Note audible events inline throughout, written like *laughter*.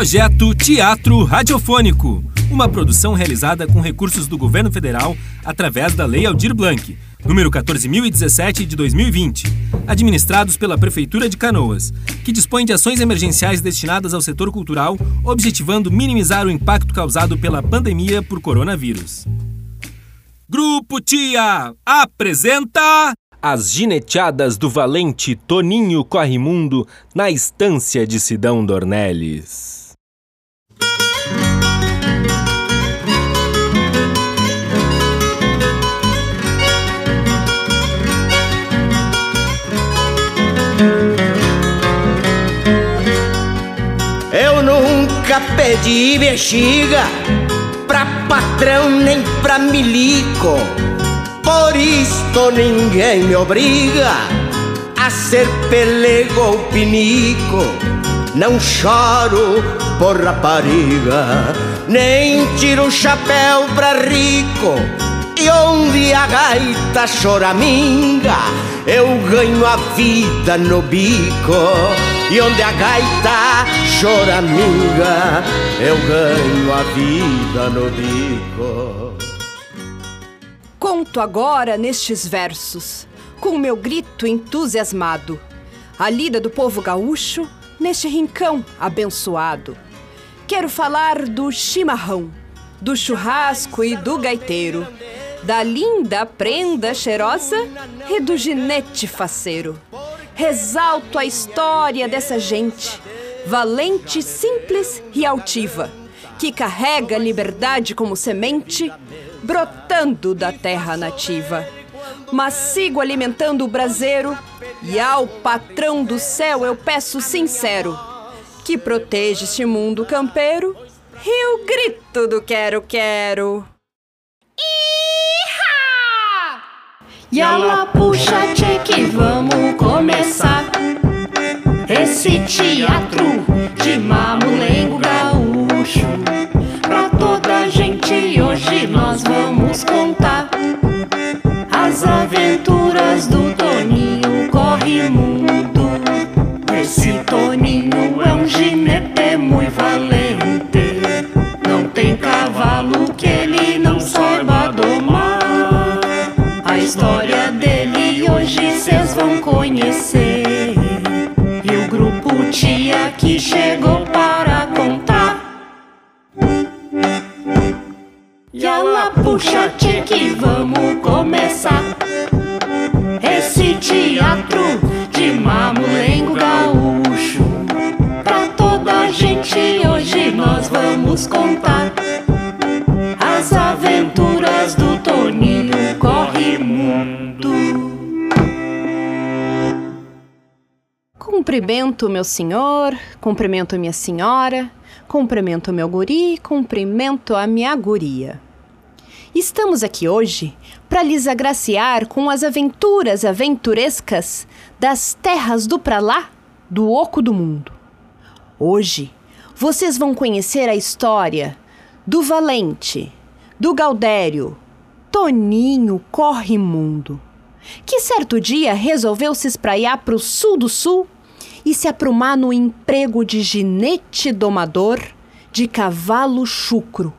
Projeto Teatro Radiofônico, uma produção realizada com recursos do governo federal através da Lei Aldir Blanc, número 14017 de 2020, administrados pela Prefeitura de Canoas, que dispõe de ações emergenciais destinadas ao setor cultural, objetivando minimizar o impacto causado pela pandemia por coronavírus. Grupo Tia apresenta as gineteadas do valente Toninho Corrimundo na estância de Sidão Dornelles. Nunca pedi bexiga pra patrão nem pra milico. Por isto ninguém me obriga a ser pelego ou pinico. Não choro por rapariga, nem tiro o chapéu pra rico. E onde a gaita choraminga, eu ganho a vida no bico. E onde a gaita choraminga, eu ganho a vida no bico. Conto agora nestes versos, com meu grito entusiasmado, a lida do povo gaúcho neste rincão abençoado. Quero falar do chimarrão, do churrasco e do gaiteiro, da linda prenda cheirosa e do ginete faceiro. Resalto a história dessa gente, valente, simples e altiva, que carrega a liberdade como semente brotando da terra nativa. Mas sigo alimentando o braseiro e ao patrão do céu eu peço sincero que proteja este mundo campeiro e o grito do quero quero. Iha! Yala puxa tchê que vamos começar. Esse teatro que chegou para contar. E ela puxa que vamos começar Esse teatro de mamulengo gaúcho Pra toda a gente hoje nós vamos contar Cumprimento meu senhor, cumprimento minha senhora, cumprimento meu guri, cumprimento a minha guria. Estamos aqui hoje para lhes agraciar com as aventuras aventurescas das terras do pra lá, do oco do mundo. Hoje vocês vão conhecer a história do valente, do Gaudério, Toninho Corre Mundo, que certo dia resolveu se espraiar para o sul do sul e se aprumar no emprego de ginete domador de cavalo chucro,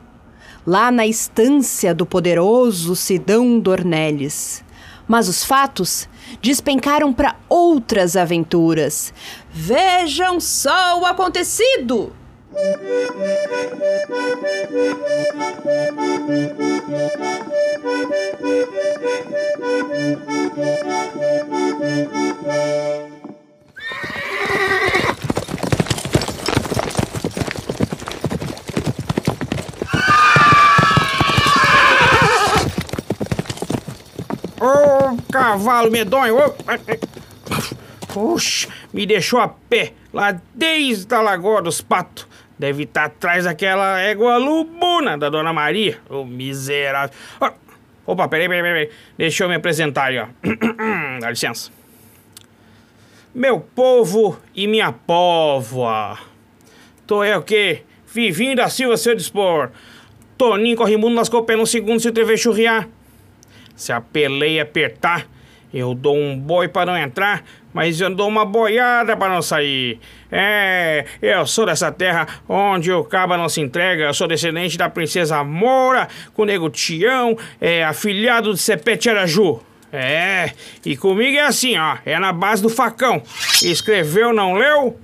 lá na estância do poderoso Sidão Dornelles. Mas os fatos despencaram para outras aventuras. Vejam só o acontecido! Ô, cavalo medonho! ai. Puxa, me deixou a pé lá desde a Lagoa dos Patos. Deve estar atrás daquela égua lubuna da Dona Maria. Ô, miserável. Ó, Opa, peraí, peraí, peraí. Deixa eu me apresentar aí, ó. *clears throat* Dá licença. Meu povo e minha povoa. Tô eu que? Vivinho da Silva, seu dispor. Toninho Corrimundo lascou o pé no segundo se o TV churriar. Se a peleia apertar, Eu dou um boi para não entrar, mas eu dou uma boiada para não sair. É, eu sou dessa terra onde o caba não se entrega. Eu sou descendente da princesa Moura, com o nego Tião, é, afilhado de Sepete Araju. É, e comigo é assim, ó, é na base do facão. Escreveu, não leu?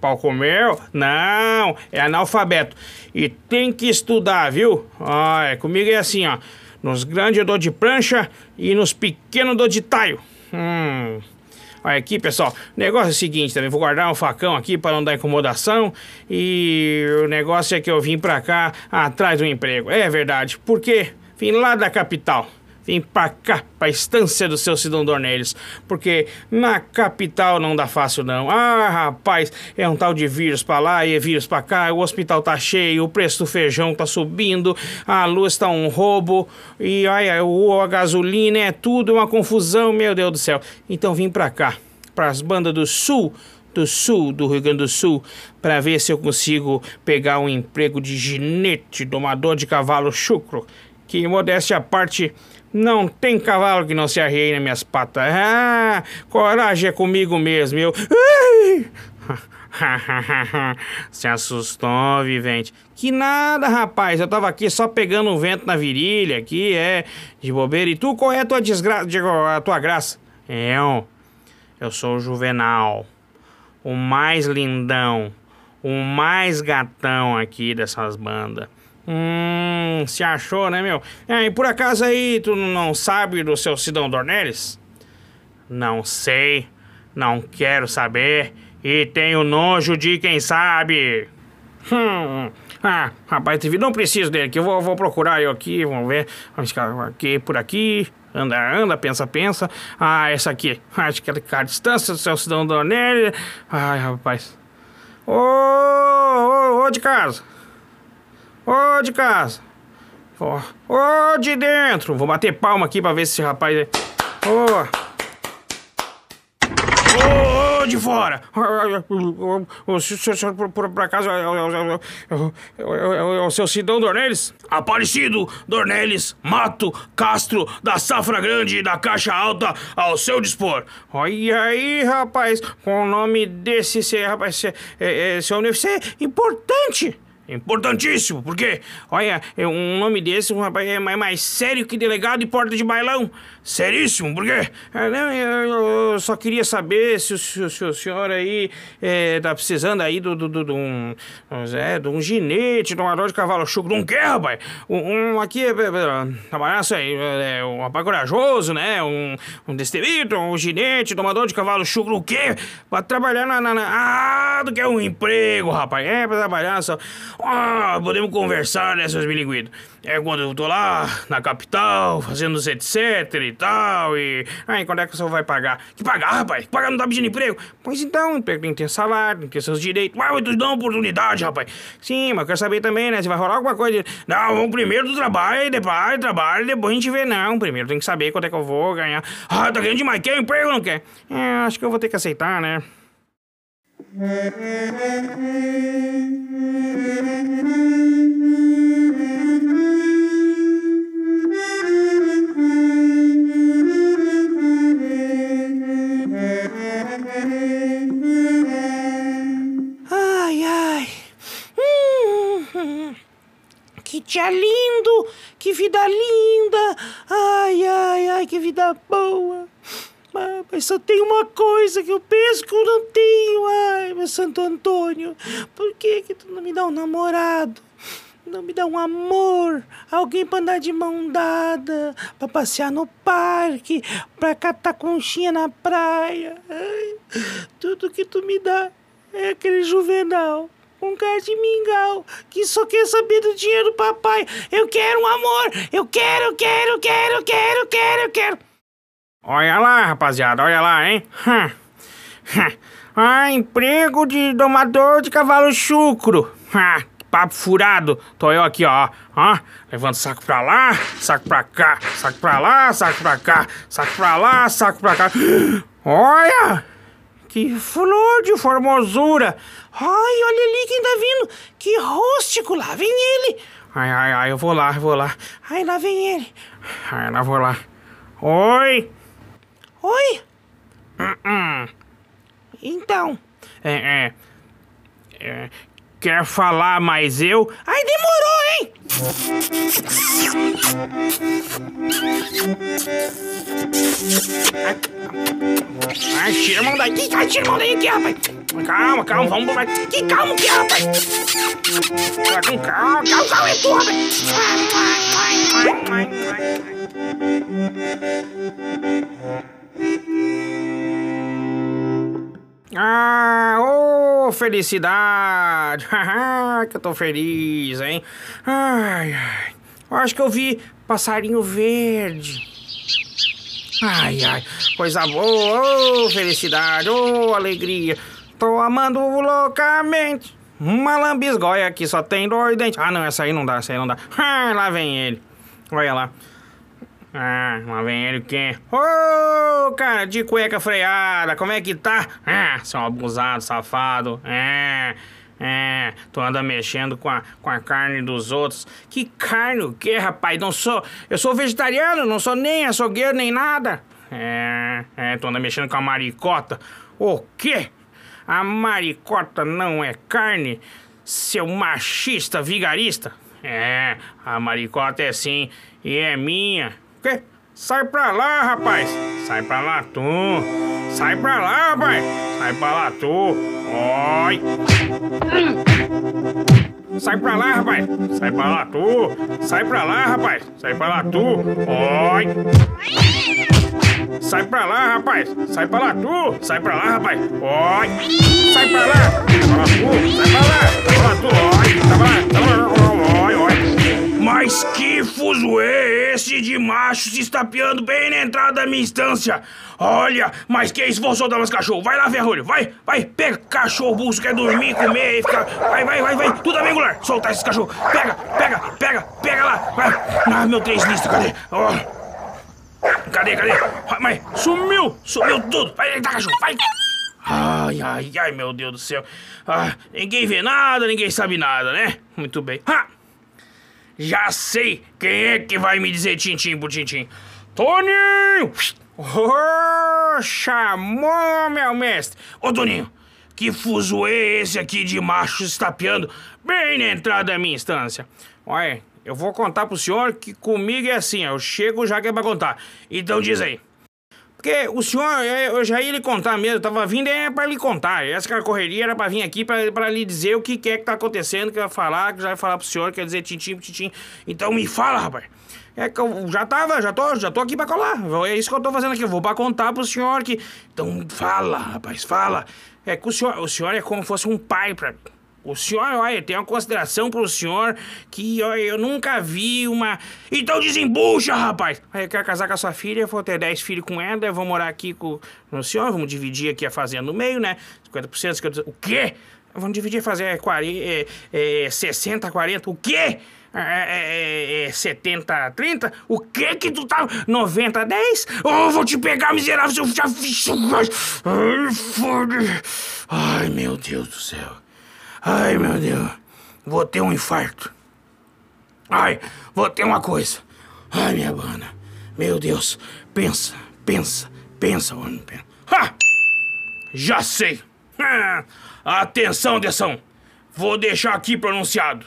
Pau comeu? Não, é analfabeto. E tem que estudar, viu? Olha, comigo é assim, ó. Nos grandes eu dou de prancha e nos pequenos eu dou de taio. Hum. Olha aqui, pessoal. O negócio é o seguinte também. Vou guardar um facão aqui para não dar incomodação. E o negócio é que eu vim pra cá atrás do emprego. É verdade. Por quê? Vim lá da capital. Vim pra cá, pra estância do seu Sidão Dornelles. Porque na capital não dá fácil, não. Ah, rapaz, é um tal de vírus pra lá e é vírus pra cá. O hospital tá cheio, o preço do feijão tá subindo, a luz tá um roubo. E o, a gasolina é tudo uma confusão, meu Deus do céu. Então vim pra cá, pras bandas do sul do sul do Rio Grande do Sul para ver se eu consigo pegar um emprego de ginete, domador de cavalo chucro. Que modéstia à parte, não tem cavalo que não se arreie nas minhas patas. Ah, coragem é comigo mesmo, eu. *laughs* se assustou, vivente. Que nada, rapaz. Eu tava aqui só pegando um vento na virilha, aqui, é, de bobeira. E tu, qual é a tua desgraça, digo, a tua graça? Eu, eu sou o Juvenal, o mais lindão, o mais gatão aqui dessas bandas. Hum, se achou, né, meu? É, e por acaso aí tu não sabe do seu Sidão Dornelles? Não sei, não quero saber e tenho nojo de quem sabe. Hum, ah, rapaz, não preciso dele, que eu vou, vou procurar eu aqui, vamos ver. Vamos ficar aqui, por aqui. Anda, anda, pensa, pensa. Ah, essa aqui. Acho que é a distância do seu Sidão Dornelles. Ai, rapaz. Ô, ô, ô, de casa. Ô, de casa. Ô, ô, de dentro. Vou bater palma aqui pra ver se esse rapaz... é- Ô. Ô, de fora. Senhor, por, por, acaso, é, o seu Sidão Dornelles? Aparecido, Dornelles, Mato, Castro, da Safra Grande e da Caixa Alta, ao seu dispor. Olha aí, rapaz, com o nome desse, rapaz, cê, é, é, seu é importante. Importantíssimo, porque, olha, é um nome desse um rapaz é mais, mais sério que delegado de porta de bailão. Seríssimo, por quê? É, não, eu, eu só queria saber se, o- se, o- se o senhor aí é, tá precisando aí do, do, do, do um, é, de um ginete, de um domador de cavalo chuco. Não quer, rapaz? Um, um aqui, é, é, é, trabalhar isso aí, é, um rapaz corajoso, né? Um, um destemido, um ginete, domador de cavalo chuco. O quê? Pra trabalhar na, na, na... Ah, do que é um emprego, rapaz. É, pra trabalhar só... Ah, podemos conversar, né, seus bilinguidos? É quando eu tô lá, na capital, fazendo etc tal, e... Aí, quando é que o senhor vai pagar? Que pagar, rapaz? Que pagar não tá pedindo emprego? Pois então, emprego tem que ter salário, tem que ter seus direitos. Mas tu dá uma oportunidade, rapaz. Sim, mas eu quero saber também, né, se vai rolar alguma coisa. Não, vamos primeiro do trabalho, depois trabalho, depois a gente vê. Não, primeiro tem que saber quanto é que eu vou ganhar. Ah, tá ganhando demais, quer emprego ou não quer? É, acho que eu vou ter que aceitar, né? Ai, dia lindo! Que vida linda! Ai, ai, ai, que vida boa! Ah, Mas só tem uma coisa que eu penso que eu não tenho. Ai, meu Santo Antônio, por que que tu não me dá um namorado? Não me dá um amor, alguém pra andar de mão dada, pra passear no parque, pra catar conchinha na praia. Ai, tudo que tu me dá é aquele juvenal, um cara de mingau, que só quer saber do dinheiro do papai. Eu quero um amor, eu quero, quero, quero, quero, quero, quero. Olha lá, rapaziada, olha lá, hein? Hum. Hum. Ah, emprego de domador de cavalo chucro. Ah, papo furado. Tô eu aqui, ó. ó levando saco pra lá, saco pra cá, saco pra lá, saco pra cá, saco pra lá, saco pra cá. *gasps* Olha! Que flor de formosura! Ai, olha ali quem tá vindo! Que rústico! Lá vem ele! Ai, ai, ai, eu vou lá, eu vou lá. Ai, lá vem ele. Ai, lá vou lá. Oi! Oi? Hum, hum. Então. É, é, é, Quer falar mais eu? Ai, demorou, hein? Ai, tira a mão daí. Ai, tira a mão daí aqui, rapaz. Calma, calma, vamos. Que calma que rapaz. Vai com calma, calma, calma, é tu. Ah, ô oh, felicidade! *laughs* que eu tô feliz, hein? Ai, ai. Acho que eu vi passarinho verde. Ai, ai. Coisa boa, ô oh, felicidade, ô oh, alegria. Tô amando loucamente. Uma lambisgoia aqui só tem dois dentes. Ah, não, essa aí não dá, essa aí não dá. *laughs* Ah, lá vem ele. Olha lá. Ah, lá vem ele o quê? Ô, oh, cara, de cueca freada, como é que tá? Ah, seu abusado, safado. É, é, tu anda mexendo com a, com a carne dos outros. Que carne o quê, rapaz? Não sou, eu sou vegetariano, não sou nem açougueiro, nem nada. É, é, tu anda mexendo com a maricota. O quê? A maricota não é carne, seu machista vigarista? É, a maricota é sim, e é minha. Quê? Sai pra lá, rapaz! Sai pra lá, tu! Sai pra lá, rapaz! Sai pra lá, tu! Oi! Sai pra lá, rapaz! Sai pra lá, tu! Sai pra lá, rapaz! Sai pra lá, tu! Oi! Sai pra lá, rapaz! Sai pra lá, tu! Sai pra lá, rapaz! Oi! Sai pra lá! Sai pra lá, tu! Sai pra lá! Sai pra lá, tu! Oi! Sai pra lá! Sai pra lá! Oi! Oi! Mas que fuso é esse de macho se estapeando bem na entrada da minha instância? Olha, mas que isso, vou soltar meus cachorros. Vai lá, ferrolho, vai, vai, pega cachorro, burro, quer dormir, comer e ficar. Vai, vai, vai, vai, tudo bem, gular, soltar esses cachorros. Pega, pega, pega, pega lá, vai. Ah, meu três listas, cadê? Oh. Cadê, cadê? Mas sumiu, sumiu tudo. Vai, tá, cachorro, vai. Ai, ai, ai, meu Deus do céu. Ah, ninguém vê nada, ninguém sabe nada, né? Muito bem. Ha! Já sei quem é que vai me dizer tintim por tintim. Toninho! Oh, chamou, meu mestre. Ô, Toninho, que fuso é esse aqui de machos estapeando bem na entrada da minha instância? Olha, eu vou contar pro senhor que comigo é assim, eu chego já que é pra contar. Então diz aí. Porque o senhor, eu já ia lhe contar mesmo, tava vindo é pra lhe contar. Essa correria era pra vir aqui pra, pra lhe dizer o que, que é que tá acontecendo, que eu ia falar, que já ia falar pro senhor, quer dizer tintim, tintim. Então me fala, rapaz. É que eu já tava, já tô, já tô aqui pra colar. É isso que eu tô fazendo aqui, eu vou pra contar pro senhor que... Então fala, rapaz, fala. É que o senhor, o senhor é como se fosse um pai pra mim. O senhor, olha, tem uma consideração pro senhor que olha, eu nunca vi uma. Então desembucha, rapaz! Aí eu quero casar com a sua filha, vou ter 10 filhos com ela, eu vou morar aqui com o senhor, vamos dividir aqui a fazenda no meio, né? 50%, 50%. O quê? Vamos dividir fazer 40, é, é, 60, 40. O quê? É, é, é, 70, 30? O que que tu tá... 90, 10? Oh, vou te pegar, miserável, se eu já fiz... Ai, meu Deus do céu. Ai, meu Deus. Vou ter um infarto. Ai, vou ter uma coisa. Ai, minha banda. Meu Deus. Pensa, pensa, pensa, homem. Pensa. Ha! Já sei. Atenção, atenção. Vou deixar aqui pronunciado.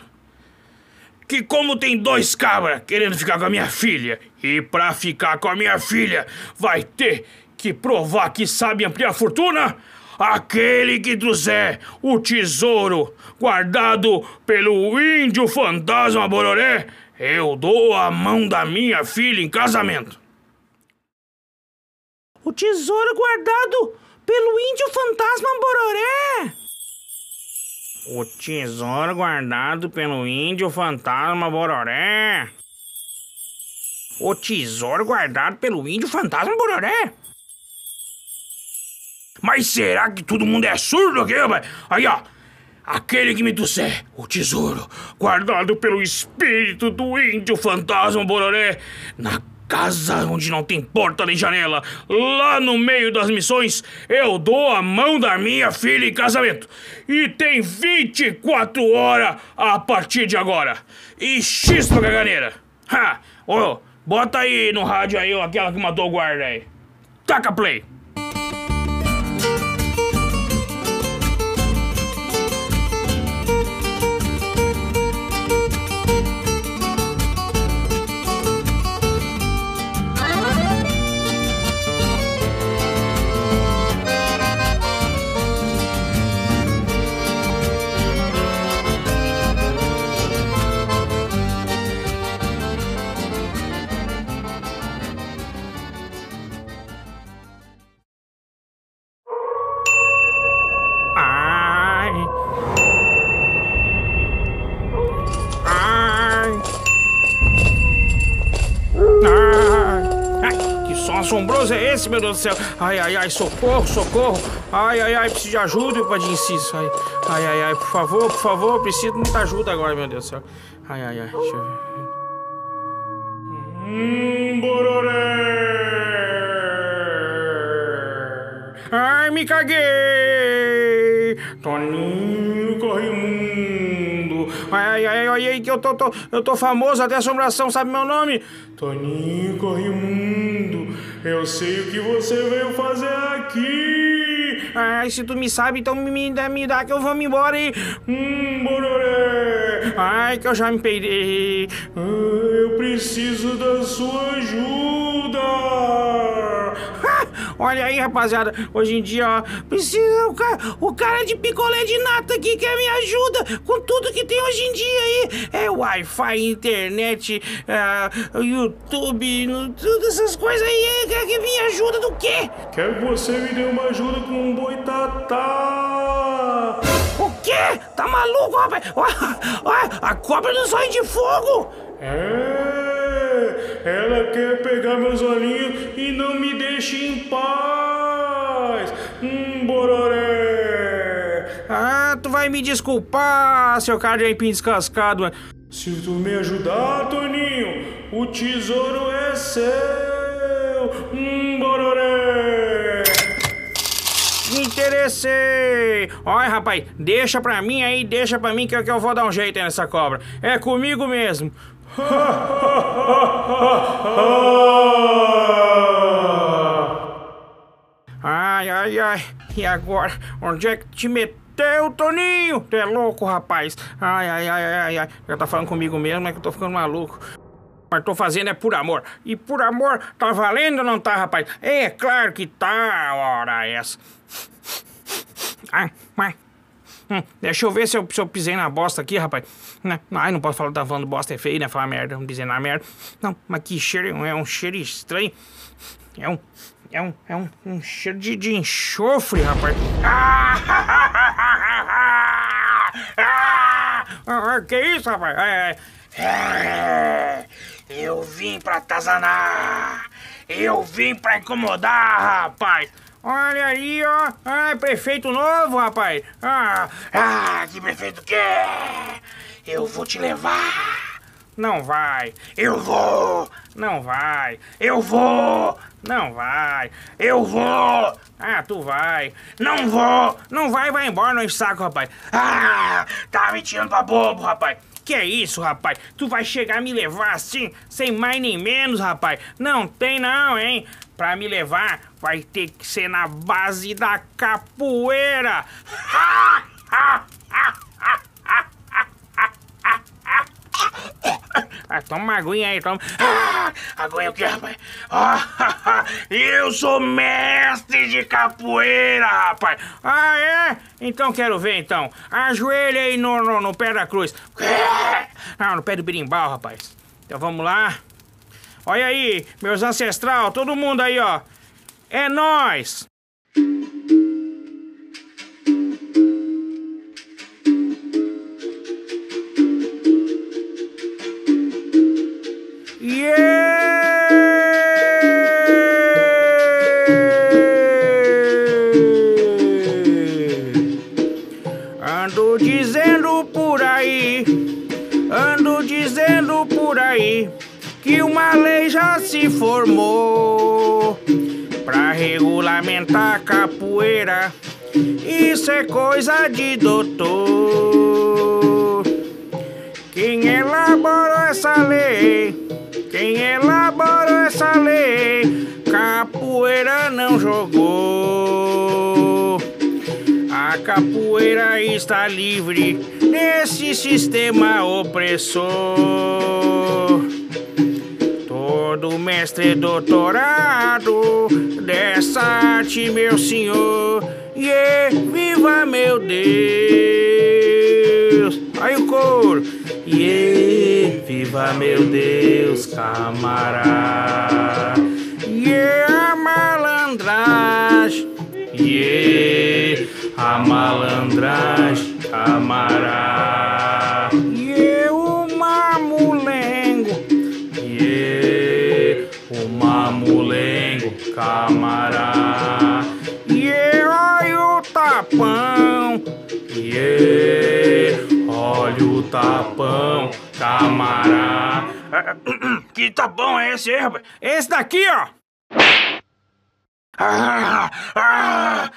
Que como tem dois cabras querendo ficar com a minha filha, e pra ficar com a minha filha vai ter que provar que sabe ampliar a fortuna, aquele que trouxer o tesouro guardado pelo índio fantasma Bororé, eu dou a mão da minha filha em casamento. O tesouro guardado pelo índio fantasma Bororé? O tesouro guardado pelo índio fantasma Bororé? O tesouro guardado pelo índio fantasma Bororé? Mas será que todo mundo é surdo aqui, rapaz? Aí, ó. Aquele que me trouxer o tesouro guardado pelo espírito do índio fantasma Bororé na casa onde não tem porta nem janela, lá no meio das missões, eu dou a mão da minha filha em casamento. E tem 24 horas a partir de agora. E X pra caganeira. Ha! Ô, bota aí no rádio aí aquela que matou o guarda aí. Taca play! Assombroso é esse, meu Deus do céu? Ai, ai, ai, socorro, socorro. Ai, ai, ai, preciso de ajuda, de inciso. Ai, ai, ai, ai, por favor, por favor, preciso de muita ajuda agora, meu Deus do céu. Ai, ai, ai, deixa eu ver. Hum, bororé. Ai, me caguei! Toninho Corrimundo! Ai, ai, ai, ai, ai, que eu tô, tô, eu tô famoso, até assombração sabe meu nome? Toninho Corrimundo, eu sei o que você veio fazer aqui! Ai, se tu me sabe, então me dá, me dá que eu vou me embora aí! Hum, bororé! Ai, que eu já me peidei! Ai, eu preciso da sua ajuda! Olha aí, rapaziada. Hoje em dia, ó, precisa o cara, o cara de picolé de nata aqui que me ajuda com tudo que tem hoje em dia aí. É Wi-Fi, internet, é, YouTube, no- tudo essas coisas aí. Quer que me ajuda do quê? Quero que você me dê uma ajuda com um boitatá. O quê? Tá maluco, rapaz? Ó, ó, a cobra do sonho de fogo. É, ela quer pegar meus olhinhos e não me deixa em paz. Hum, bororé. Ah, tu vai me desculpar, seu cara de aipim descascado. Se tu me ajudar, Toninho, o tesouro é seu. Hum, bororé. Me interessei! Olha, rapaz, deixa pra mim aí, deixa pra mim que eu, que eu vou dar um jeito aí nessa cobra. É comigo mesmo. *laughs* Ai, ai, ai. E agora? Onde é que te meteu, Toninho? Tu é louco, rapaz. Ai, ai, ai, ai, ai. Já tá falando comigo mesmo, é que eu tô ficando maluco. Mas tô fazendo é por amor. E por amor, tá valendo ou não tá, rapaz? É claro que tá, ora essa. Ai, ai. Hum, deixa eu ver se eu, se eu pisei na bosta aqui, rapaz. Né? Ai, não posso falar, tá falando bosta é feio, né? Falar merda, não pisei na merda. Não, mas que cheiro, é um cheiro estranho. É um, é um, é um, um cheiro de, de enxofre, rapaz. Ah, ah, que isso, rapaz? É, é. Eu vim pra atazanar. Eu vim pra incomodar, rapaz. Olha aí, ó. Ah, prefeito novo, rapaz. Ah, ah, que prefeito que é? Eu vou te levar. Não vai. Eu vou. Não vai. Eu vou. Não vai. Eu vou. Ah, tu vai. Não vou. Não vai, vai embora, não saco, rapaz. Ah, tá me tirando pra bobo, rapaz. Que é isso, rapaz? Tu vai chegar a me levar assim, sem mais nem menos, rapaz? Não tem não, hein? Pra me levar, vai ter que ser na base da capoeira. Ah, *laughs* toma uma aguinha aí, toma. Ah, aguinha o quê, rapaz? Ah, *laughs* eu sou mestre de capoeira, rapaz. Ah, é? Então quero ver, então. Ajoelha aí no, no, no pé da cruz. Ah, no pé do berimbau, rapaz. Então vamos lá. Olha aí, meus ancestral, todo mundo aí, ó. É nós. Se formou pra regulamentar a capoeira. Isso é coisa de doutor. Quem elaborou essa lei? Quem elaborou essa lei? capoeira não jogou. A capoeira está livre nesse sistema opressor. Todo mestre doutorado dessa arte, meu senhor. E yeah, viva meu Deus! Aí o coro. E yeah, viva meu Deus, camarada. E yeah, a malandragem. E a malandragem, camarada. Mamulengo, camarada. E yeah, olha o tapão. Yeah, olha o tapão, camarada. *coughs* Que tapão é esse rapaz? Esse daqui, ó. Ah, ah.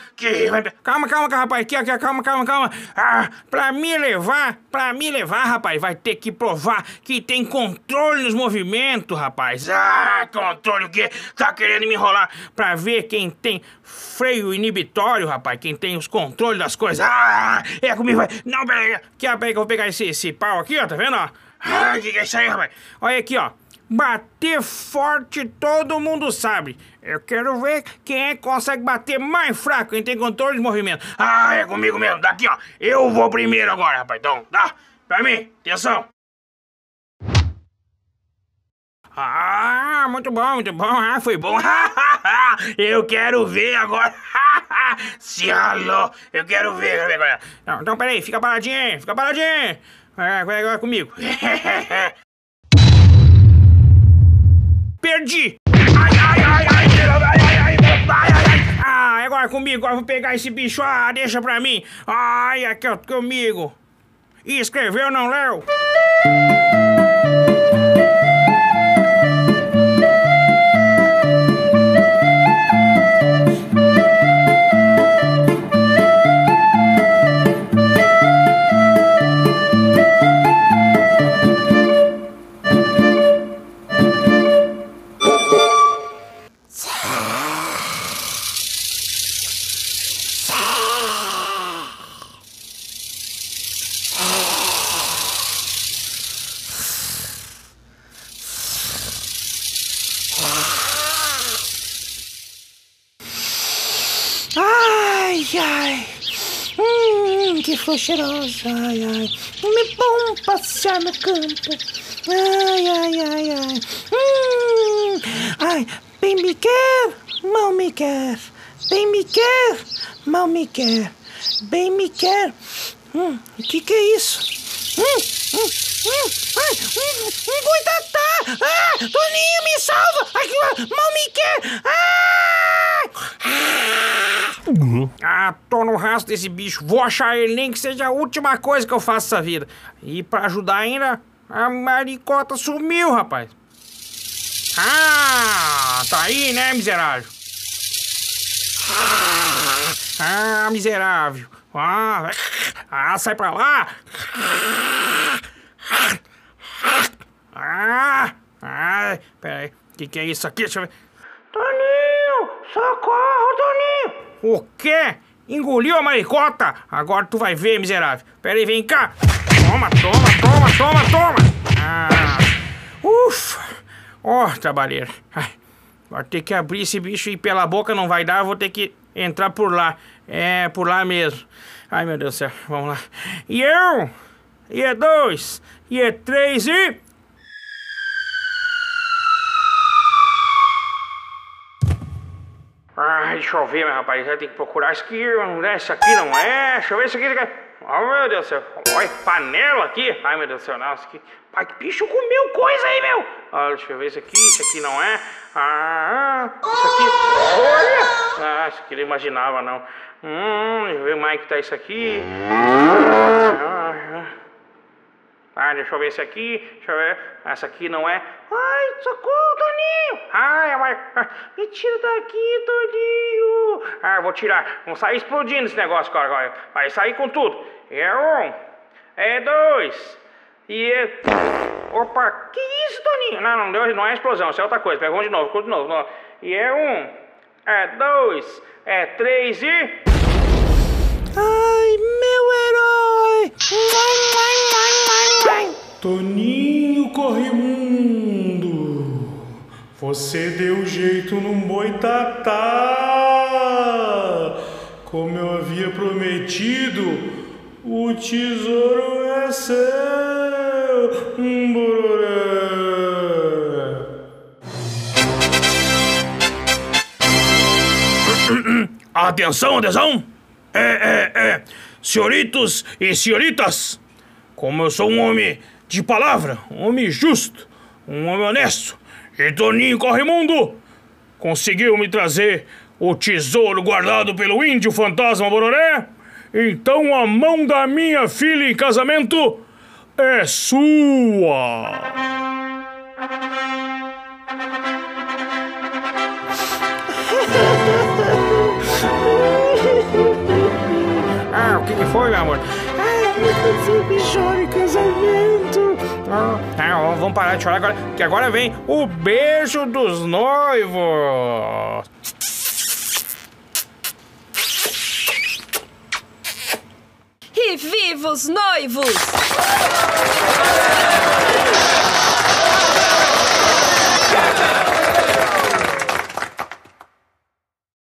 Calma, calma, rapaz, aqui, aqui, calma, calma, calma. Ah, pra me levar, pra me levar, rapaz, vai ter que provar que tem controle nos movimentos, rapaz. Ah, controle o quê? Tá querendo me enrolar pra ver quem tem freio inibitório, rapaz, quem tem os controles das coisas. Ah, é comigo, vai. Não, peraí, aqui, peraí que eu vou pegar esse, esse pau aqui, ó, tá vendo, ó? Ah, que que é isso aí, rapaz? Olha aqui, ó. Bater forte todo mundo sabe. Eu quero ver quem é que consegue bater mais fraco, quem tem controle de movimento. Ah, é comigo mesmo. Daqui, ó. Eu vou primeiro agora, rapaz. Então, tá? Pra mim, atenção. Ah, muito bom, muito bom. Ah, foi bom. *laughs* Eu quero ver agora. *laughs* Se alô, eu quero ver. Agora. Não, então, peraí, fica paradinho fica paradinho. É, vai agora comigo. *laughs* Perdi! Ah, agora comigo, agora vou pegar esse bicho. Ah, deixa pra mim. Ai, aqui, ó, comigo. E escreveu, não leu? Ai, ai. É bom passear no campo. Ai, ai, ai, ai. Hum, ai, bem me quer, mal me quer. Bem me quer, mal me quer. Bem me quer. Hum, o que que é isso? Hum, hum, hum, ai, um, um boitatá! Ah, Toninho, me salva! Aqui, ó, mal me quer! Ah! No rastro desse bicho. Vou achar ele, nem que seja a última coisa que eu faço essa vida. E pra ajudar ainda, a maricota sumiu, rapaz. Ah, tá aí, né, miserável? Ah, miserável. Ah, ah sai pra lá. Ah, ah, peraí. O que, que é isso aqui? Deixa eu ver. Toninho! Socorro, Toninho! O quê? Engoliu a maricota? Agora tu vai ver, miserável. Pera aí, vem cá. Toma, toma, toma, toma, toma. Ah, ufa. Ó, oh, trabalheiro. Ai, agora ter que abrir esse bicho e pela boca não vai dar, vou ter que entrar por lá. É, por lá mesmo. Ai, meu Deus do céu. Vamos lá. E eu? E é dois? E é três e... Ai, deixa eu ver, meu rapaz. Tem que procurar isso aqui. Né? Isso aqui não é. Deixa eu ver isso aqui. Oh, meu Deus do céu. Olha, panela aqui. Ai, meu Deus do céu. Isso aqui. Pai, que bicho comeu coisa aí, meu. Ah, deixa eu ver isso aqui. Isso aqui não é. Ah, isso aqui. Olha. Ah, isso aqui não imaginava, não. Hum, deixa eu ver mais que tá isso aqui. Ah, ah, deixa eu ver esse aqui. Deixa eu ver. Essa aqui não é. Ai, socorro, Toninho! Ai, vai. Me tira daqui, Toninho! Ah, vou tirar. Vamos sair explodindo esse negócio agora. Vai sair com tudo. É um. É dois. E é. Opa, que isso, Toninho? Não, não deu, não é explosão, isso é outra coisa. Pega um de novo, de novo. E é um, é dois, é três e. Toninho Corrimundo, você deu jeito num boitatá. Como eu havia prometido, o tesouro é seu, um. Atenção, atenção! É, é, é. Senhoritos e senhoritas, como eu sou um homem de palavra, um homem justo, um homem honesto, e Toninho Corrimundo conseguiu me trazer o tesouro guardado pelo índio fantasma Bororé, então a mão da minha filha em casamento é sua. foi, meu amor? Ai, eu me de em casamento. Ah, ah, vamos parar de chorar agora, que agora vem o beijo dos noivos. E vivos noivos! *laughs*